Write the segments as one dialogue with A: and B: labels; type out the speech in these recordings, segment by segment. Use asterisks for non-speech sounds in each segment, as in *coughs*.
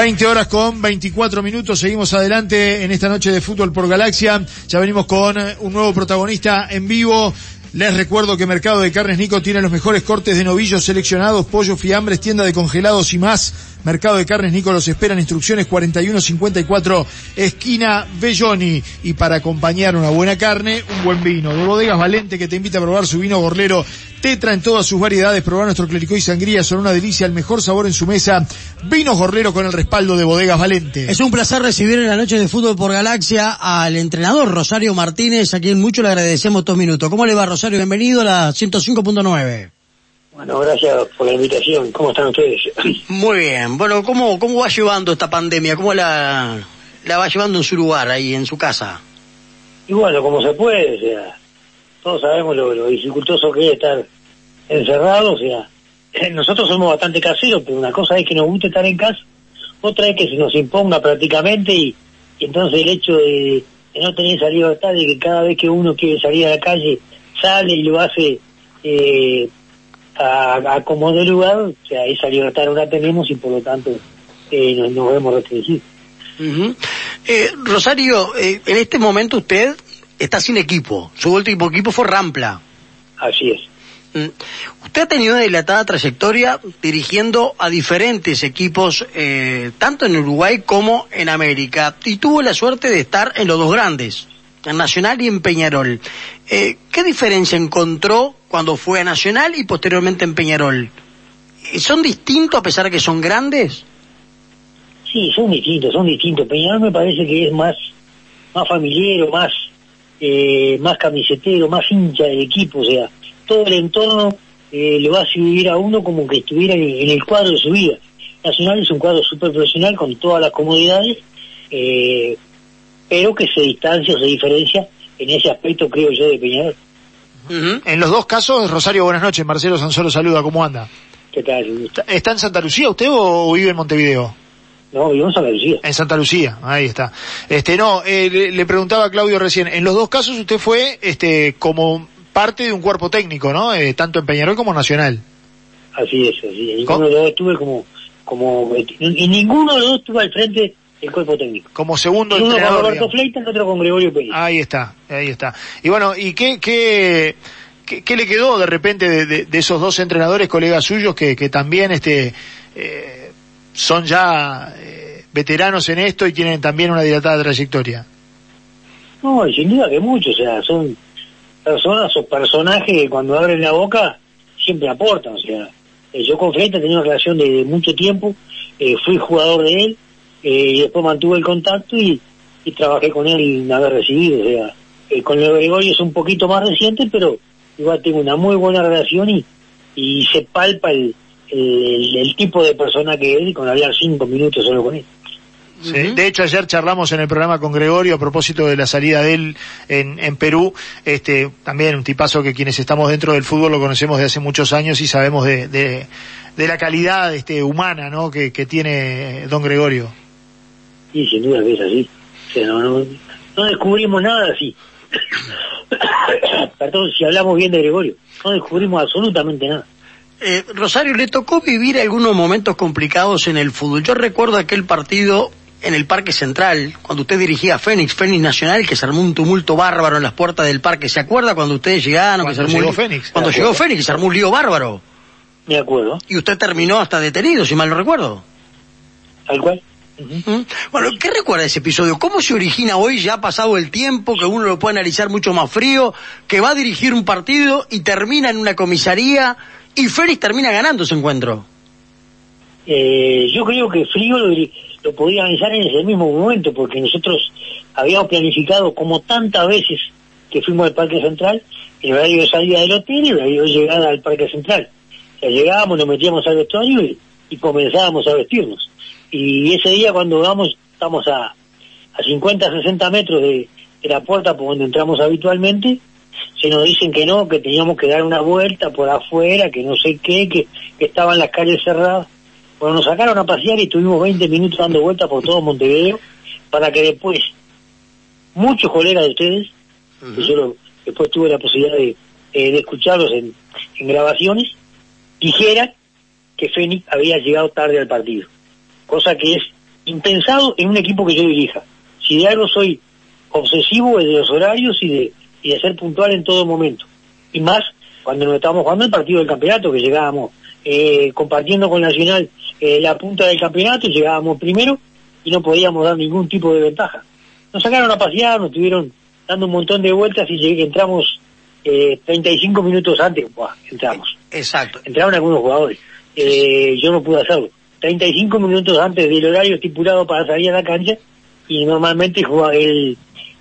A: 20 horas con 24 minutos, seguimos adelante en esta noche de fútbol por Galaxia. Ya venimos con un nuevo protagonista en vivo. Les recuerdo que Mercado de Carnes Nico tiene los mejores cortes de novillos seleccionados, pollo, fiambres, tienda de congelados y más. Mercado de Carnes Nico los esperan instrucciones 4154 esquina Belloni. Y para acompañar una buena carne, un buen vino. De Bodegas Valente que te invita a probar su vino gorlero Tetra en todas sus variedades. Probar nuestro clericó y sangría son una delicia, el mejor sabor en su mesa. Vino gorlero con el respaldo de Bodegas Valente.
B: Es un placer recibir en la noche de fútbol por Galaxia al entrenador Rosario Martínez, a quien mucho le agradecemos estos minutos. ¿Cómo le va Rosario? Bienvenido a la 105.9.
C: Bueno, gracias por la invitación. ¿Cómo están ustedes? *clears throat*
B: Muy bien. Bueno, ¿cómo, cómo va llevando esta pandemia? ¿Cómo la, la va llevando en su lugar, ahí en su casa?
C: Y bueno, como se puede, o sea, todos sabemos lo, lo dificultoso que es estar encerrado, o sea, *laughs* nosotros somos bastante caseros, pero una cosa es que nos guste estar en casa, otra es que se nos imponga prácticamente y, y entonces el hecho de, de no tener esa libertad de que cada vez que uno quiere salir a la calle sale y lo hace eh, a, a como de lugar, o sea, esa libertad no la tenemos y por lo tanto eh, nos, nos vemos restringidos.
B: Ujú. eh, Rosario, eh, en este momento usted está sin equipo. Su último equipo fue Rampla.
C: Así es.
B: Mm. Usted ha tenido una dilatada trayectoria dirigiendo a diferentes equipos, eh, tanto en Uruguay como en América, y tuvo la suerte de estar en los dos grandes, en Nacional y en Peñarol. Eh, ¿Qué diferencia encontró cuando fue a Nacional y posteriormente en Peñarol? ¿Son distintos a pesar de que son grandes?
C: Sí, son distintos, son distintos. Peñarol me parece que es más, más familiar, más, eh, más camisetero, más hincha del equipo, o sea, todo el entorno eh, lo hace vivir a uno como que estuviera en, el cuadro de su vida. Nacional es un cuadro súper profesional con todas las comodidades, eh, pero que se distancia se diferencia en ese aspecto, creo yo, de Peñarol.
A: En los dos casos, Rosario, buenas noches. Marcelo Sansolo saluda, ¿cómo anda?
C: ¿Qué tal?
A: ¿Está- ¿Está en Santa Lucía usted o vive en Montevideo?
C: No, vivimos a la Lucía.
A: En Santa Lucía, ahí está. Este, no, eh, le, le preguntaba a Claudio recién, en los dos casos usted fue, este, como parte de un cuerpo técnico, ¿no? Eh, tanto en Peñarol como Nacional.
C: Así es, así es. Ninguno de los dos estuve como, como, y ninguno de los dos estuvo al frente del cuerpo técnico.
A: Como segundo
C: Uno con
A: entrenador.
C: Roberto
A: digamos.
C: Fleita, el otro con Gregorio Pérez.
A: Ahí está, ahí está. Y bueno, ¿y qué, qué, qué, qué le quedó de repente de, de- de esos dos entrenadores, colegas suyos, que, que también este, eh, son ya eh, veteranos en esto y tienen también una dilatada trayectoria?
C: No, sin duda que muchos, o sea, son personas o personajes que cuando abren la boca siempre aportan, o sea, eh, yo con Fleita tenía una relación de, de mucho tiempo, eh, fui jugador de él, eh, y después mantuve el contacto y, y trabajé con él una vez recibido, o sea, eh, con el Gregorio es un poquito más reciente, pero igual tengo una muy buena relación y, y se palpa el, el, tipo de persona que es y con hablar cinco minutos solo con él.
A: Sí. De hecho, ayer charlamos en el programa con Gregorio a propósito de la salida de él en, en Perú. Este, también un tipazo que quienes estamos dentro del fútbol lo conocemos de hace muchos años y sabemos de, de, de la calidad este, humana ¿no? que, que tiene don Gregorio.
C: Y sin duda que es así. O sea, no, no, no descubrimos nada así. *coughs* Perdón, si hablamos bien de Gregorio, no descubrimos absolutamente nada.
B: Eh, Rosario, ¿le tocó vivir algunos momentos complicados en el fútbol? Yo recuerdo aquel partido en el Parque Central, cuando usted dirigía a Fénix, Fénix Nacional, que se armó un tumulto bárbaro en las puertas del parque. ¿Se acuerda cuando ustedes llegaron? que
A: Cuando
B: se armó un
A: llegó? Fénix.
B: Cuando llegó. Fénix, se armó un lío bárbaro.
C: Me acuerdo,
B: Y usted terminó hasta detenido, si mal no recuerdo.
C: tal cual.
B: Bueno, ¿qué recuerda ese episodio? ¿Cómo se origina hoy, ya ha pasado el tiempo, que uno lo puede analizar mucho más frío, que va a dirigir un partido y termina en una comisaría y Félix termina ganando ese encuentro?
C: Eh, yo creo que Frío lo, podía avanzar en ese mismo momento, porque nosotros habíamos planificado como tantas veces que fuimos al Parque Central, el horario de salida del hotel y el horario de llegada al Parque Central. O llegábamos, nos metíamos al vestuario y comenzábamos a vestirnos. Y ese día cuando vamos, estamos a, a 50, 60 metros de, de la puerta por donde entramos habitualmente, se nos dicen que no, que teníamos que dar una vuelta por afuera, que no sé qué, que, que estaban las calles cerradas. Bueno, nos sacaron a pasear y estuvimos 20 minutos dando vueltas por todo Montevideo para que después muchos colegas de ustedes, que yo lo- después tuve la posibilidad de, eh, de escucharlos en, en grabaciones, dijeran que Fénix había llegado tarde al partido. Cosa que es impensado en un equipo que yo dirija. Si de algo soy obsesivo es de los horarios y de, y de ser puntual en todo momento. Y más cuando nos estábamos jugando el partido del campeonato, que llegábamos eh, compartiendo con Nacional eh, la punta del campeonato, llegábamos primero y no podíamos dar ningún tipo de ventaja. Nos sacaron a pasear, nos estuvieron dando un montón de vueltas y entramos eh, 35 minutos antes, entramos.
B: Exacto.
C: Entraron algunos jugadores. Eh, yo no pude hacerlo. 35 minutos antes del horario estipulado para salir a la cancha y normalmente el,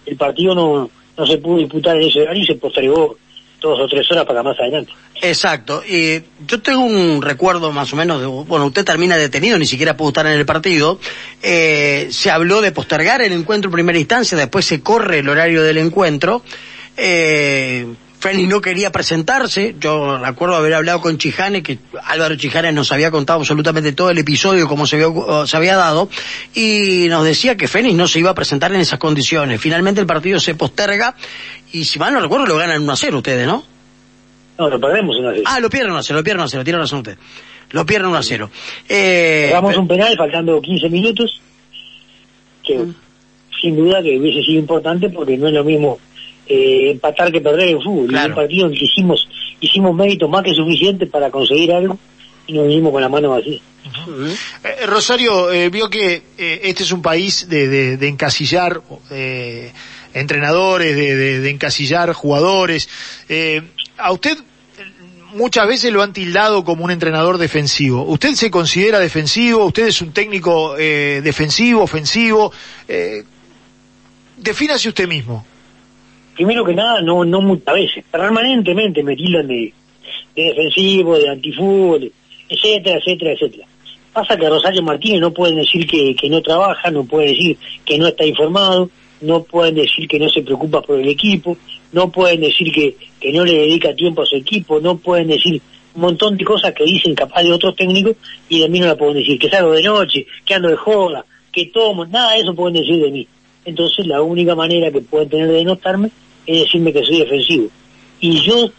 C: el partido no, no se pudo disputar en ese horario y se postergó dos o tres horas para más adelante.
B: Exacto. Y yo tengo un recuerdo más o menos de, bueno, usted termina detenido, ni siquiera pudo estar en el partido. Eh, se habló de postergar el encuentro en primera instancia, después se corre el horario del encuentro. Eh, Fénix no quería presentarse, yo recuerdo haber hablado con Chijane, que Álvaro Chijane nos había contado absolutamente todo el episodio, como se había, se había dado, y nos decía que Fénix no se iba a presentar en esas condiciones. Finalmente el partido se posterga, y si mal no recuerdo lo ganan 1 a 0 ustedes, ¿no?
C: No, lo perdemos 1 a 0.
B: Ah, lo pierden 1 a 0, lo pierden 1 a 0, tiene razón usted. Lo pierden 1 a 0.
C: Eh, un penal faltando 15 minutos, que mm. sin duda que hubiese sido importante porque no es lo mismo eh, empatar que perder en fútbol. un partido en que hicimos, hicimos mérito más que suficiente para conseguir algo y nos vinimos con la mano vacía.
A: Eh, Rosario, eh, vio que este es un país de, de, encasillar entrenadores, de, de, encasillar jugadores. a usted muchas veces lo han tildado como un entrenador defensivo. ¿Usted se considera defensivo? ¿Usted es un técnico defensivo, ofensivo? defínase usted mismo
C: primero que nada, no, no muchas veces, permanentemente me tildan de, defensivo, de antifútbol, etcétera, etcétera, etcétera. Pasa que Rosario Martínez no pueden decir que, que no trabaja, no pueden decir que no está informado, no pueden decir que no se preocupa por el equipo, no pueden decir que, que no le dedica tiempo a su equipo, no pueden decir un montón de cosas que dicen capaz de otros técnicos y de mí no la pueden decir, que salgo de noche, que ando de joda, que tomo, nada de eso pueden decir de mí. Entonces la única manera que pueden tener de notarme es decirme que soy defensivo. Y yo,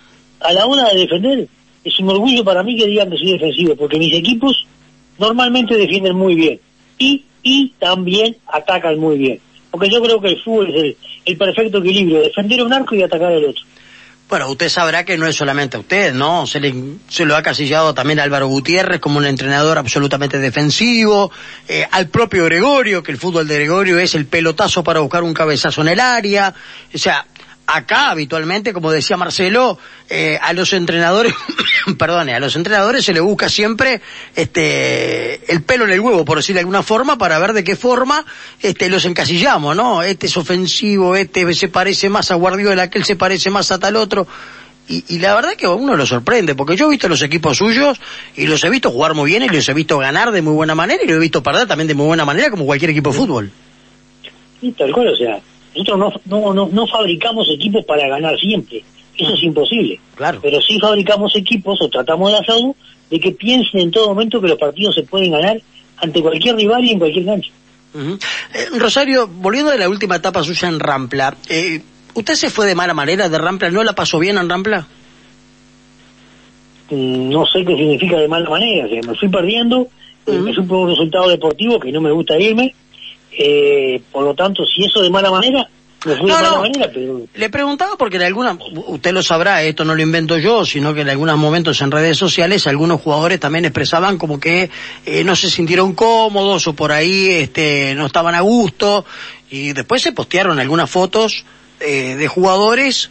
C: a la hora de defender, es un orgullo para mí que digan que soy defensivo, porque mis equipos normalmente defienden muy bien y, y también atacan muy bien. Porque yo creo que el fútbol es el, perfecto equilibrio, defender un arco y atacar el otro.
B: Bueno, usted sabrá que no es solamente a usted, ¿no? Se, le, se lo ha casillado también a Álvaro Gutiérrez como un entrenador absolutamente defensivo, eh, al propio Gregorio, que el fútbol de Gregorio es el pelotazo para buscar un cabezazo en el área. O sea, acá habitualmente, como decía Marcelo, eh, a los entrenadores, *coughs* perdone, a los entrenadores se le busca siempre este el pelo en el huevo, por decir de alguna forma, para ver de qué forma este los encasillamos, ¿no? Este es ofensivo, este se parece más a Guardiola, aquel se parece más a tal otro. Y, y, la verdad que a uno lo sorprende, porque yo he visto los equipos suyos y los he visto jugar muy bien y los he visto ganar de muy buena manera y los he visto perder también de muy buena manera como cualquier equipo de fútbol.
C: Sí, tal cual, o sea, nosotros no, no, no, fabricamos equipos para ganar siempre, eso es imposible.
B: Claro.
C: Pero sí fabricamos equipos o tratamos de hacerlo de que piensen en todo momento que los partidos se pueden ganar ante cualquier rival y en cualquier cancha.
B: Eh, Rosario, volviendo de la última etapa suya en Rampla, eh, ¿usted se fue de mala manera de Rampla? ¿No la pasó bien en Rampla?
C: Mm, no sé qué significa de mala manera, o me fui perdiendo, me fui por un resultado deportivo que no me gusta irme, eh, por lo tanto, si eso de mala manera, no, de mala manera, pero...
B: Le preguntaba porque en alguna, usted lo sabrá, esto no lo invento yo, sino que en algunos momentos en redes sociales algunos jugadores también expresaban como que eh, no se sintieron cómodos o por ahí este, no estaban a gusto. Y después se postearon algunas fotos eh, de jugadores.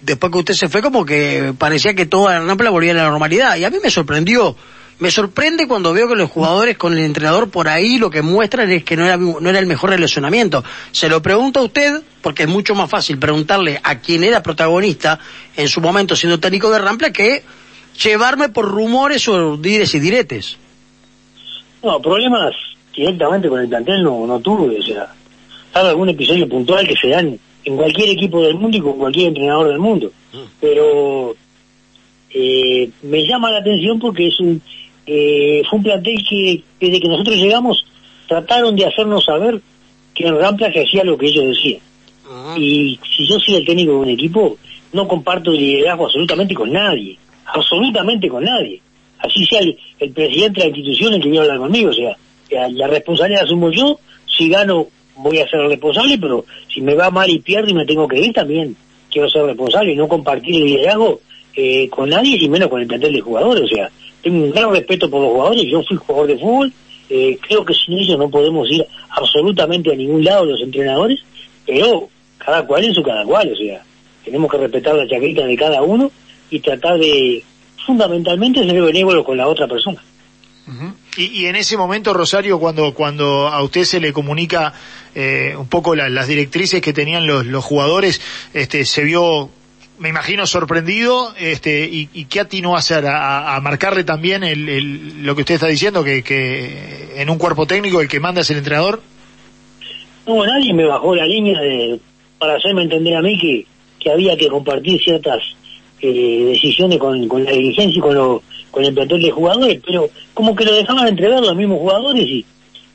B: Después que usted se fue como que parecía que todo Rampla volvía a la normalidad. Y a mí me sorprendió me sorprende cuando veo que los jugadores con el entrenador por ahí lo que muestran es que no era, no era el mejor relacionamiento. Se lo pregunto a usted, porque es mucho más fácil preguntarle a quien era protagonista en su momento siendo técnico de Rampla que llevarme por rumores o dires y diretes.
C: No, problemas directamente con el plantel no, no tuve, o sea, sabe algún episodio puntual que se dan en cualquier equipo del mundo y con cualquier entrenador del mundo. Mm. Pero eh, me llama la atención porque es un eh, fue un plantel que desde que nosotros llegamos trataron de hacernos saber que en Rampla se hacía lo que ellos decían. Ah. Y si yo soy el técnico de un equipo, no comparto el liderazgo absolutamente con nadie, absolutamente con nadie. Así sea el, presidente de la institución el que viene a hablar conmigo, o sea, La, la responsabilidad asumo yo, si gano voy a ser responsable, pero si me va mal y pierdo y me tengo que ir también quiero ser responsable y no compartir el liderazgo eh, con nadie y menos con el plantel de jugadores. O sea, tengo un gran respeto por los jugadores, yo fui jugador de fútbol, eh, creo que sin ellos no podemos ir absolutamente a ningún lado los entrenadores, pero cada cual en su cada cual, o sea, tenemos que respetar la chaqueta de cada uno y tratar de fundamentalmente ser benévolo con la otra persona.
A: y, y, en ese momento, Rosario, cuando, cuando a usted se le comunica eh, un poco la, las directrices que tenían los, los jugadores, este, se vio me imagino sorprendido este y, y qué atinó a hacer a, a marcarle también el, el, lo que usted está diciendo que, que en un cuerpo técnico el que manda es el entrenador.
C: No nadie me bajó la línea de, para hacerme entender a mí que, que había que compartir ciertas eh, decisiones con, con la dirigencia y con, lo, con el plantel de jugadores pero como que lo dejaban entregar los mismos jugadores y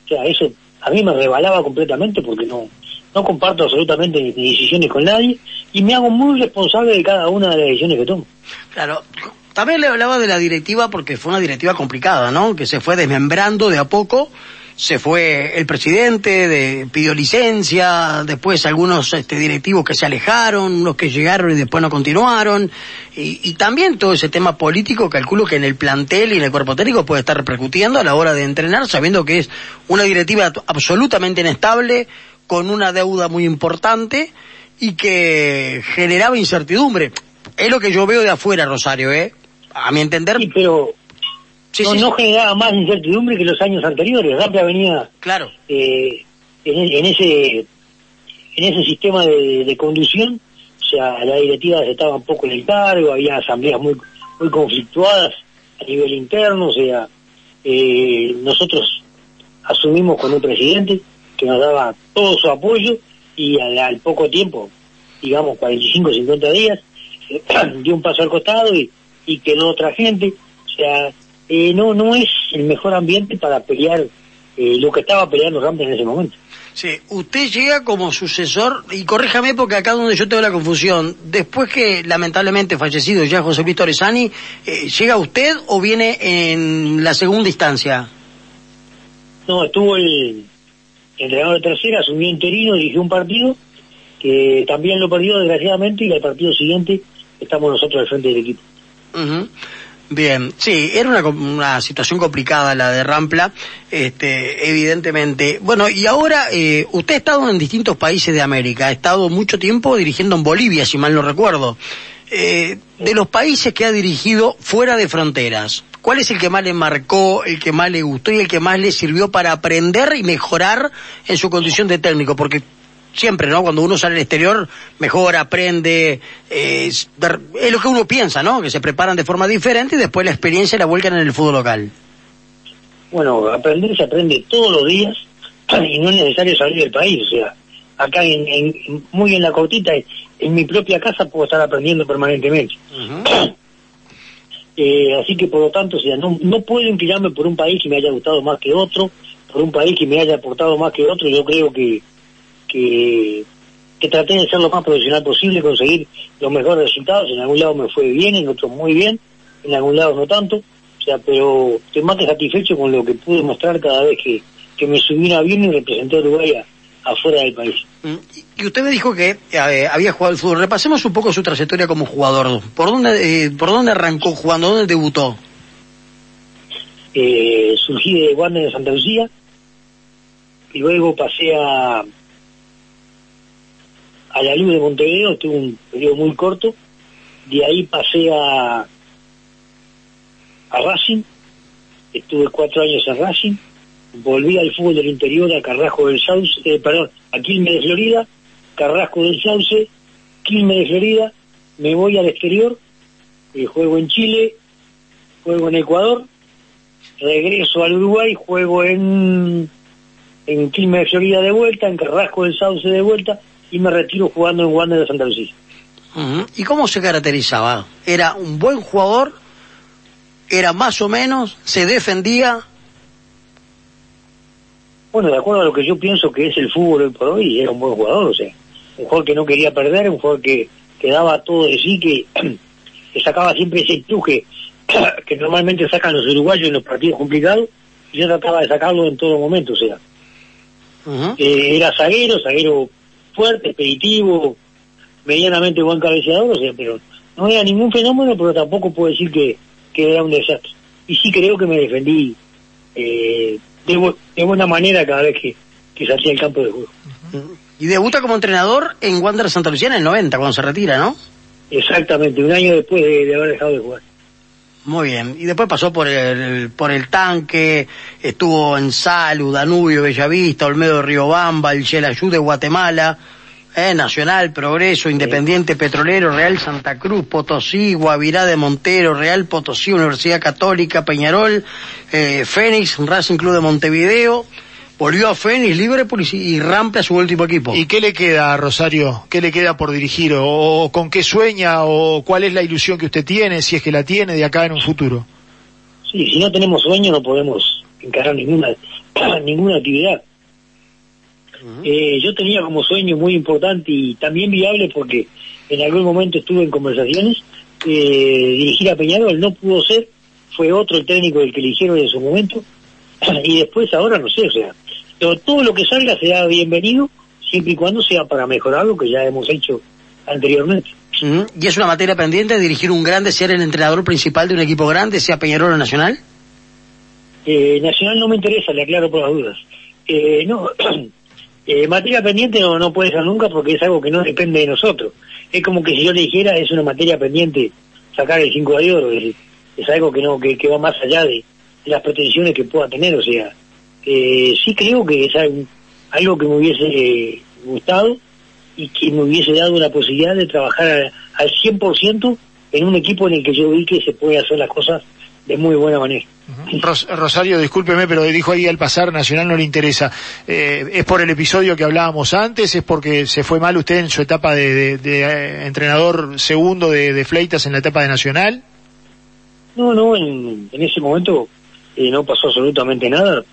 C: o sea eso a mí me rebalaba completamente porque no no comparto absolutamente mis decisiones con nadie y me hago muy responsable de cada una de las decisiones que tomo.
B: Claro, también le hablaba de la directiva porque fue una directiva complicada, ¿no? Que se fue desmembrando de a poco. Se fue el presidente, de, pidió licencia, después algunos este, directivos que se alejaron, unos que llegaron y después no continuaron, y, y, también todo ese tema político, calculo que en el plantel y en el cuerpo técnico puede estar repercutiendo a la hora de entrenar, sabiendo que es una directiva absolutamente inestable, con una deuda muy importante y que generaba incertidumbre. Es lo que yo veo de afuera, Rosario, ¿eh? A mi entender.
C: Sí, pero sí, no, sí. no, generaba más incertidumbre que los años anteriores. Rampla venía
B: claro.
C: Eh, en, en, ese en ese sistema de, de, conducción, o sea, la directiva estaba un poco en el cargo, había asambleas muy muy conflictuadas a nivel interno, o sea, eh, nosotros asumimos con un presidente que nos daba todo su apoyo y al, al poco tiempo, digamos 45, 50 días, *clears throat* dio un paso al costado y, y quedó otra gente. O sea, eh, no no es el mejor ambiente para pelear eh, lo que estaba peleando Rampla en ese momento.
B: Sí, usted llega como sucesor, y corríjame porque acá donde yo tengo la confusión, después que lamentablemente fallecido ya José Luis Torresani, eh, ¿llega usted o viene en la segunda instancia?
C: No, estuvo el, entrenador de tercera, asumió interino, dirigió un partido que también lo perdió desgraciadamente y al partido siguiente estamos nosotros al frente del equipo.
B: Bien, sí, era una, una, situación complicada la de Rampla, este, evidentemente. Bueno, y ahora eh, usted ha estado en distintos países de América, ha estado mucho tiempo dirigiendo en Bolivia, si mal no recuerdo. Eh, de los países que ha dirigido fuera de fronteras, ¿Cuál es el que más le marcó, el que más le gustó y el que más le sirvió para aprender y mejorar en su condición de técnico? Porque siempre, ¿no? Cuando uno sale al exterior, mejora, aprende, eh, es, es, lo que uno piensa, ¿no? Que se preparan de forma diferente y después la experiencia la vuelcan en el fútbol local.
C: Bueno, aprender se aprende todos los días y no es necesario salir del país, o sea, acá en, en, muy en la cortita, en mi propia casa puedo estar aprendiendo permanentemente. Uh -huh. Eh, así que por lo tanto, no, no puedo inclinarme por un país que me haya gustado más que otro, por un país que me haya aportado más que otro, yo creo que, que, que traté de ser lo más profesional posible, conseguir los mejores resultados, en algún lado me fue bien, en otros muy bien, en algún lado no tanto, o sea, pero estoy más que satisfecho con lo que pude mostrar cada vez que, que me subí un avión y representé a Uruguay a, afuera del país.
B: Y usted me dijo que eh, había jugado al fútbol. Repasemos un poco su trayectoria como jugador. ¿Por dónde, eh, por dónde arrancó jugando? ¿Dónde debutó?
C: Eh, surgí de Wander de Santa Lucía y luego pasé a a la luz de Montevideo, tuve un periodo muy corto, de ahí pasé a a Racing, estuve cuatro años en Racing, volví al fútbol del interior a Carrasco del Sauce, eh, perdón, a Quilmes de Florida, Carrasco del Sauce, Quilmes de Florida, me voy al exterior, eh, juego en Chile, juego en Ecuador, regreso al Uruguay, juego en, en Quilmes de Florida de vuelta, en Carrasco del Sauce de vuelta, y me retiro jugando en Wander de Santa Lucía.
B: ¿Y cómo se caracterizaba? ¿Era un buen jugador? ¿Era más o menos? ¿Se defendía?
C: Bueno, de acuerdo a lo que yo pienso que es el fútbol hoy por hoy, era un buen jugador, o sea, un jugador que no quería perder, un jugador que, que daba todo de sí, que, *clears throat* que sacaba siempre ese empuje *clears throat* que normalmente sacan los uruguayos en los partidos complicados, y yo trataba de sacarlo en todo momento, o sea, eh, era zaguero, zaguero fuerte, expeditivo, medianamente buen cabeceador, o sea, pero no era ningún fenómeno, pero tampoco puedo decir que, que era un desastre. Y sí creo que me defendí eh, de, de, buena manera cada vez que, que salía al campo de juego.
B: Y debuta como entrenador en Wander Santa Lucía en el 90, cuando se retira, ¿no?
C: Exactamente, un año después de, de haber dejado de jugar.
B: Muy bien. Y después pasó por el, por el tanque, estuvo en Salud, Danubio, Bellavista, Olmedo de Riobamba, el Yelayú de Guatemala, eh, Nacional, Progreso, Independiente Petrolero, Real Santa Cruz, Potosí, Guavirá de Montero, Real Potosí, Universidad Católica, Peñarol, eh, Fénix, Racing Club de Montevideo, volvió a Fénix, Liverpool y Rampe a su último equipo.
A: ¿Y qué le queda a Rosario? ¿Qué le queda por dirigir? ¿O con qué sueña? ¿O cuál es la ilusión que usted tiene, si es que la tiene, de acá en un futuro?
C: Sí, si no tenemos sueño no podemos encarar ninguna, *clears throat* ninguna actividad. Uh -huh. eh, yo tenía como sueño muy importante y también viable porque en algún momento estuve en conversaciones, eh, dirigir a Peñarol, no pudo ser, fue otro el técnico el que eligieron en su momento, *clears throat* y después ahora no sé, o sea, pero todo lo que salga será bienvenido siempre y cuando sea para mejorar lo que ya hemos hecho anteriormente.
B: Uh -huh. ¿Y es una materia pendiente dirigir un grande, ser el entrenador principal de un equipo grande, sea Peñarol o Nacional?
C: Eh, Nacional no me interesa, le aclaro por las dudas. Eh, no, *clears throat* eh, materia pendiente no, no puede ser nunca porque es algo que no depende de nosotros. Es como que si yo le dijera es una materia pendiente sacar el 5 de oro, es, algo que no que, que va más allá de, las pretensiones que pueda tener, o sea, eh, sí creo que es algo, algo que me hubiese eh, gustado y que me hubiese dado la posibilidad de trabajar al, al 100% en un equipo en el que yo vi que se puede hacer las cosas de muy buena manera.
A: Ros Rosario, discúlpeme, pero dijo ahí al pasar Nacional no le interesa. Eh, ¿Es por el episodio que hablábamos antes? ¿Es porque se fue mal usted en su etapa de, de, de eh, entrenador segundo de, de, Fleitas en la etapa de Nacional?
C: No, no, en, en ese momento eh, no pasó absolutamente nada.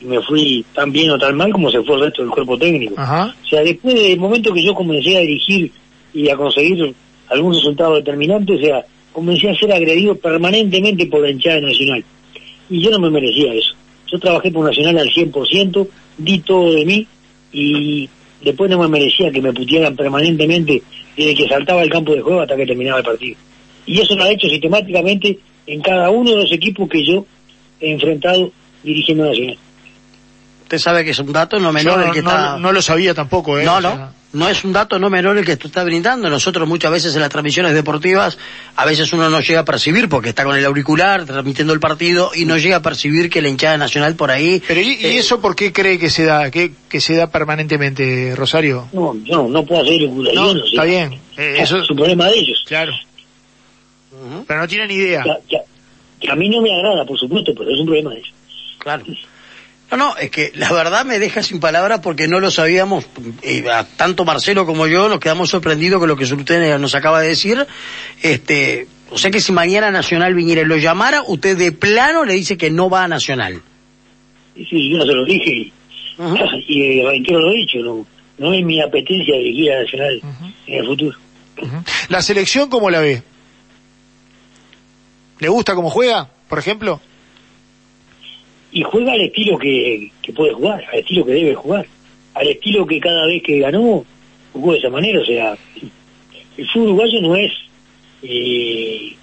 C: Y me fui tan bien o tan mal como se fue el resto del cuerpo técnico.
A: Ajá.
C: O sea, después del momento que yo comencé a dirigir y a conseguir algún resultado determinante, o sea, comencé a ser agredido permanentemente por la hinchada nacional. Y yo no me merecía eso. Yo trabajé por Nacional al 100%, di todo de mí y después no me merecía que me putearan permanentemente desde que saltaba el campo de juego hasta que terminaba el partido. Y eso lo ha hecho sistemáticamente en cada uno de los equipos que yo he enfrentado dirigiendo Nacional.
B: Usted sabe que es un dato no menor
A: no,
B: el que
A: no,
B: está...
A: No lo sabía tampoco, ¿eh?
B: No, no no es un dato no menor el que tú estás brindando. Nosotros muchas veces en las transmisiones deportivas, a veces uno no llega a percibir porque está con el auricular transmitiendo el partido y no llega a percibir que la hinchada nacional por ahí.
A: Pero ¿y, eh, y eso por qué cree que se da, que, que se da permanentemente, Rosario?
C: No, yo no puedo hacer
A: no, Está bien.
C: Eh, eso es un problema de ellos.
A: Claro. Uh -huh. Pero no tienen idea.
C: Que, que, que a mí no me agrada, por supuesto, pero es un problema de ellos.
B: Claro. No, no, es que la verdad me deja sin palabras porque no lo sabíamos, eh, tanto Marcelo como yo nos quedamos sorprendidos con lo que usted nos acaba de decir. Este, o sea que si mañana Nacional viniera y lo llamara, usted de plano le dice que no va a Nacional.
C: Sí, yo no se lo dije *laughs* y, uh -huh. y reitero lo he dicho, no, no es mi apetencia de ir a Nacional uh -huh. en el futuro.
A: Uh -huh. ¿La selección cómo la ve? ¿Le gusta cómo juega, por ejemplo?
C: Y juega al estilo que, que puede jugar, al estilo que debe jugar, al estilo que cada vez que ganó jugó de esa manera, o sea, el fútbol uruguayo no es eh,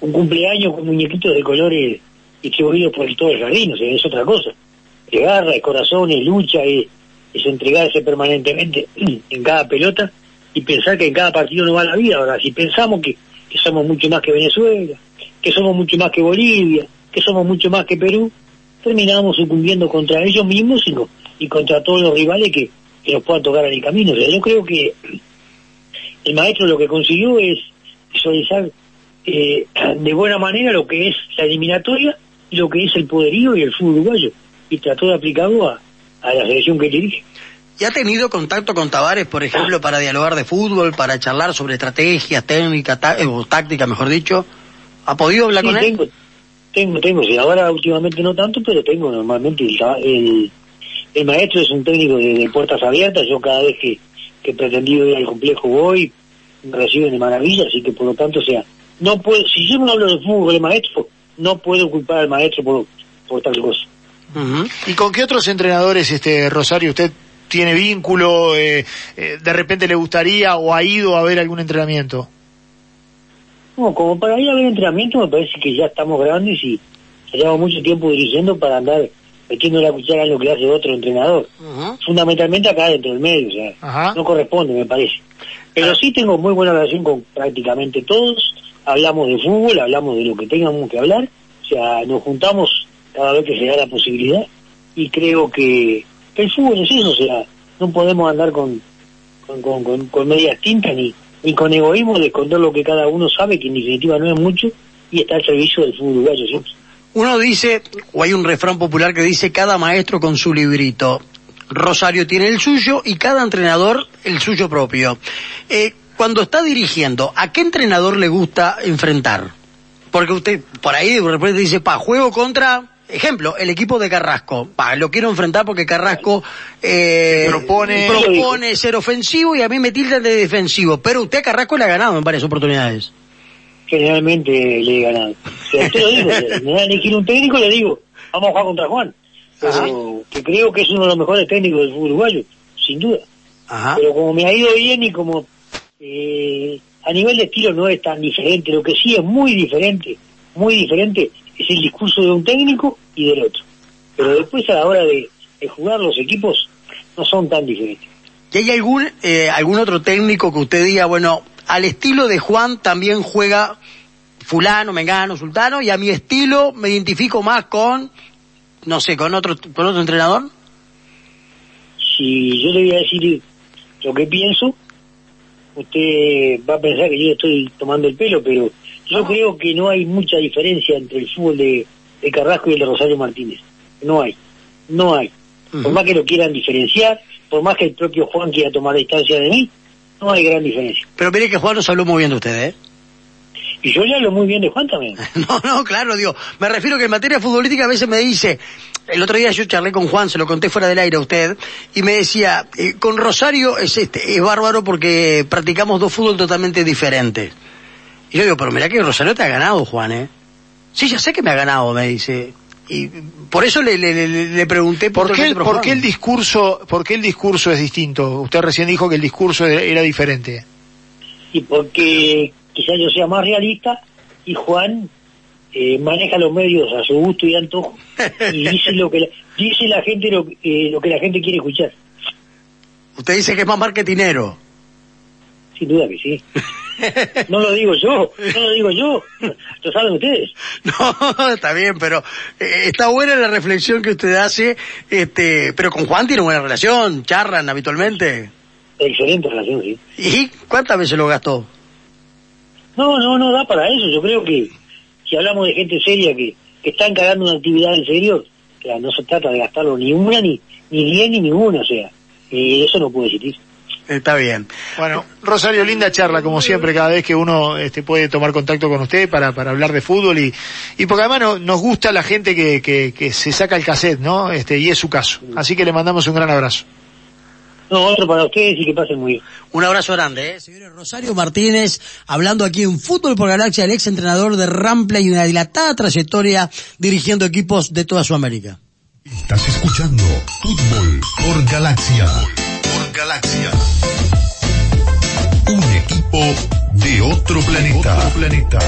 C: un cumpleaños con muñequitos de colores distribuidos por el todo el jardín, o sea, es otra cosa. Es garra, es corazón, es lucha, es, es entregarse permanentemente *clears throat* en cada pelota y pensar que en cada partido no va la vida. Ahora, si pensamos que, que somos mucho más que Venezuela, que somos mucho más que Bolivia, que somos mucho más que Perú, terminamos sucumbiendo contra ellos mismos y, no, y contra todos los rivales que, que, nos puedan tocar en el camino. O sea, yo creo que el maestro lo que consiguió es visualizar eh, de buena manera lo que es la eliminatoria y lo que es el poderío y el fútbol uruguayo y trató de aplicarlo a, a la selección que dirige.
B: ¿Y ha tenido contacto con Tavares, por ejemplo, para dialogar de fútbol, para charlar sobre estrategias, técnicas, tá o táctica, mejor dicho? ¿Ha podido hablar
C: sí,
B: con
C: tengo,
B: él?
C: Tengo, tengo, sí, ahora últimamente no tanto, pero tengo normalmente. El, el, maestro es un técnico de, de, puertas abiertas, yo cada vez que, que he pretendido ir al complejo voy, me reciben de maravilla, así que por lo tanto, o sea, no puedo, si yo no hablo de fútbol el maestro, no puedo culpar al maestro por, por tal cosa.
A: ¿Y con qué otros entrenadores, este Rosario, usted tiene vínculo? Eh, eh, ¿De repente le gustaría o ha ido a ver algún entrenamiento?
C: No, como para ir a ver entrenamiento me parece que ya estamos grandes y llevamos mucho tiempo dirigiendo para andar metiendo la cuchara en lo que hace otro entrenador. Fundamentalmente acá dentro del medio, o sea, no corresponde, me parece. Pero sí tengo muy buena relación con prácticamente todos, hablamos de fútbol, hablamos de lo que tengamos que hablar, o sea, nos juntamos cada vez que se da la posibilidad. Y creo que, el fútbol es eso, o sea, no podemos andar con, con, con, con, medias tintas ni, ni con egoísmo de esconder lo que cada uno sabe, que en definitiva no es mucho, y está al servicio del fútbol uruguayo siempre.
B: Uno dice, o hay un refrán popular que dice, cada maestro con su librito. Rosario tiene el suyo y cada entrenador el suyo propio. Eh, cuando está dirigiendo, ¿a qué entrenador le gusta enfrentar? Porque usted por ahí de repente dice, pa, juego contra Ejemplo, el equipo de Carrasco. lo quiero enfrentar porque Carrasco eh,
A: propone,
B: propone ser ofensivo y a mí me tildan de defensivo. Pero usted a Carrasco le ha ganado en varias oportunidades.
C: Generalmente le he ganado. usted lo digo, *laughs* me da a elegir un técnico, le digo, vamos a jugar contra Juan. Pero que creo que es uno de los mejores técnicos del fútbol uruguayo, sin duda. Pero como me ha ido bien y como eh, a nivel de estilo no es tan diferente, lo que sí es muy diferente, muy diferente, es el discurso de un técnico y del otro. Pero después a la hora de, jugar los equipos no son tan diferentes.
B: ¿Y hay algún, eh, algún otro técnico que usted diga, bueno, al estilo de Juan también juega fulano, mengano, sultano, y a mi estilo me identifico más con, no sé, con otro, con otro entrenador?
C: Si yo le voy a decir lo que pienso, usted va a pensar que yo estoy tomando el pelo, pero yo creo que no hay mucha diferencia entre el fútbol de, Carrasco y el de Rosario Martínez. No hay, no hay. Por más que lo quieran diferenciar, por más que el propio Juan quiera tomar distancia de mí, no hay gran diferencia.
B: Pero mire que Juan nos habló muy bien de usted, ¿eh?
C: Y yo le hablo muy bien de Juan también. *laughs*
B: no, no, claro, digo, me refiero que en materia futbolística a veces me dice, el otro día yo charlé con Juan, se lo conté fuera del aire a usted, y me decía, eh, con Rosario es este, es bárbaro porque practicamos dos fútbol totalmente diferentes. Y yo digo, pero mira que Rosario te ha ganado, Juan, ¿eh? Sí, ya sé que me ha ganado, me dice. Y por eso le, le, pregunté
A: por, qué, por qué el discurso, por qué el discurso es distinto. Usted recién dijo que el discurso era diferente.
C: Y porque quizás yo sea más realista y Juan eh, maneja los medios a su gusto y antojo y dice lo que la, dice la gente lo, eh, lo que la gente quiere escuchar.
B: Usted dice que es más marketinero.
C: Sin duda que sí. *laughs* No lo digo yo, no lo digo yo, lo saben ustedes. *laughs*
B: No, está bien, pero eh, está buena la reflexión que usted hace, este, pero con Juan tiene buena relación, charlan habitualmente.
C: Excelente relación, sí.
B: ¿Y cuántas veces lo gastó?
C: No, no, no da para eso. Yo creo que si hablamos de gente seria que, que está encargando una actividad en serio, que no se trata de gastarlo ni una, ni, ni diez, ni ninguna, o sea, eh, eso no puede existir.
B: Está bien.
A: Bueno, Rosario, linda charla, como siempre, cada vez que uno este, puede tomar contacto con usted para, para hablar de fútbol y, y porque además nos gusta la gente que, que, que, se saca el cassette, ¿no? Este, y es su caso. Así que le mandamos un gran abrazo.
C: No, otro para ustedes y que pasen muy bien.
B: Un abrazo grande, ¿eh? Señores, Rosario Martínez, hablando aquí en Fútbol por Galaxia, el ex entrenador de Rampla y una dilatada trayectoria dirigiendo equipos de toda Sudamérica.
D: Estás escuchando Fútbol por Galaxia. Por Galaxia. Un equipo de otro planeta. Otro planeta.